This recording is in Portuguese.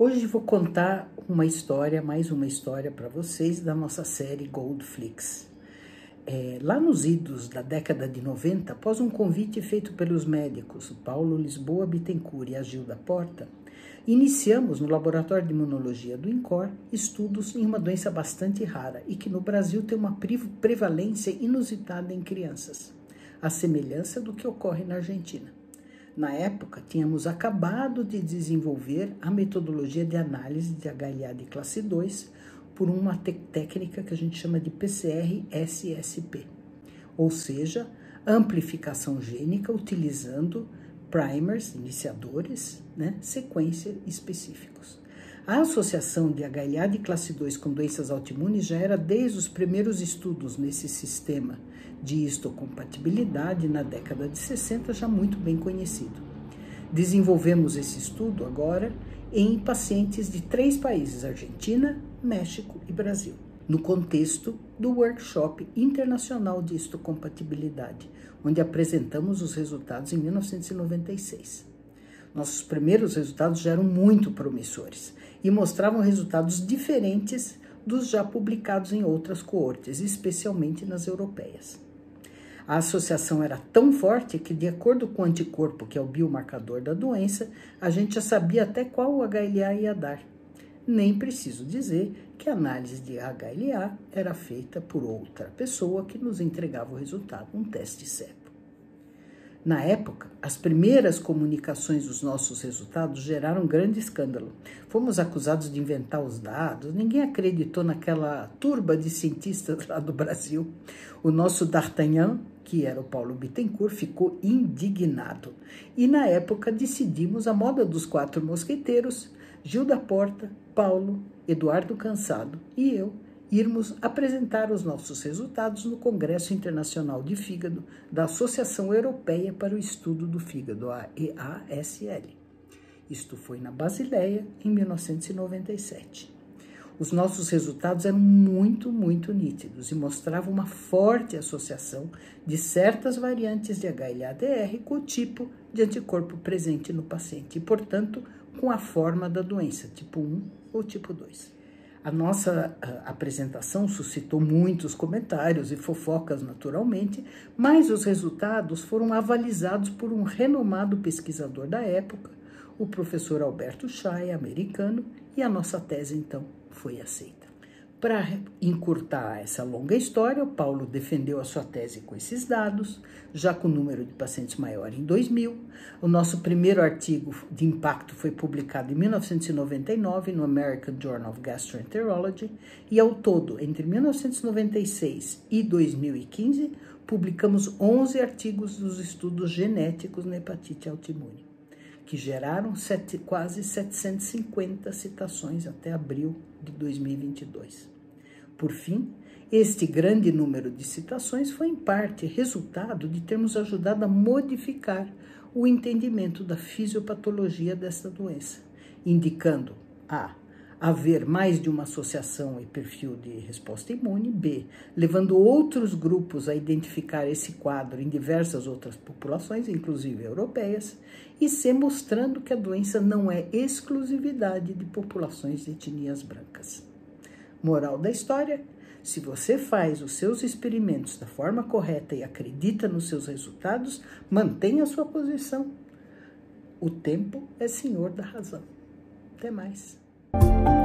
Hoje vou contar uma história, mais uma história para vocês da nossa série Goldflix. É, lá nos idos da década de 90, após um convite feito pelos médicos Paulo Lisboa Bittencourt e a Gilda Porta, iniciamos no Laboratório de Imunologia do INCOR estudos em uma doença bastante rara e que no Brasil tem uma prevalência inusitada em crianças, a semelhança do que ocorre na Argentina. Na época, tínhamos acabado de desenvolver a metodologia de análise de HLA de classe 2 por uma técnica que a gente chama de PCR-SSP, ou seja, amplificação gênica utilizando primers, iniciadores, né, sequência específicos. A associação de HLA de classe 2 com doenças autoimunes já era desde os primeiros estudos nesse sistema de histocompatibilidade na década de 60 já muito bem conhecido. Desenvolvemos esse estudo agora em pacientes de três países: Argentina, México e Brasil, no contexto do Workshop Internacional de Histocompatibilidade, onde apresentamos os resultados em 1996. Nossos primeiros resultados já eram muito promissores e mostravam resultados diferentes dos já publicados em outras coortes, especialmente nas europeias. A associação era tão forte que, de acordo com o anticorpo, que é o biomarcador da doença, a gente já sabia até qual o HLA ia dar. Nem preciso dizer que a análise de HLA era feita por outra pessoa que nos entregava o resultado, um teste CEP. Na época, as primeiras comunicações dos nossos resultados geraram um grande escândalo. Fomos acusados de inventar os dados, ninguém acreditou naquela turba de cientistas lá do Brasil. O nosso D'Artagnan, que era o Paulo Bittencourt, ficou indignado. E na época decidimos a moda dos quatro mosqueteiros, Gil da Porta, Paulo, Eduardo Cansado e eu irmos apresentar os nossos resultados no Congresso Internacional de Fígado da Associação Europeia para o Estudo do Fígado, a EASL. Isto foi na Basileia, em 1997. Os nossos resultados eram muito, muito nítidos e mostravam uma forte associação de certas variantes de HLA-DR com o tipo de anticorpo presente no paciente e, portanto, com a forma da doença, tipo 1 ou tipo 2. A nossa apresentação suscitou muitos comentários e fofocas, naturalmente, mas os resultados foram avalizados por um renomado pesquisador da época, o professor Alberto Chay, americano, e a nossa tese, então, foi aceita. Para encurtar essa longa história, o Paulo defendeu a sua tese com esses dados, já com o número de pacientes maior em 2000. O nosso primeiro artigo de impacto foi publicado em 1999 no American Journal of Gastroenterology e, ao todo, entre 1996 e 2015, publicamos 11 artigos dos estudos genéticos na hepatite autoimune que geraram sete, quase 750 citações até abril de 2022. Por fim, este grande número de citações foi em parte resultado de termos ajudado a modificar o entendimento da fisiopatologia desta doença, indicando a haver mais de uma associação e perfil de resposta imune, B, levando outros grupos a identificar esse quadro em diversas outras populações, inclusive europeias, e C, mostrando que a doença não é exclusividade de populações de etnias brancas. Moral da história: se você faz os seus experimentos da forma correta e acredita nos seus resultados, mantenha a sua posição. O tempo é senhor da razão. Até mais. Thank you.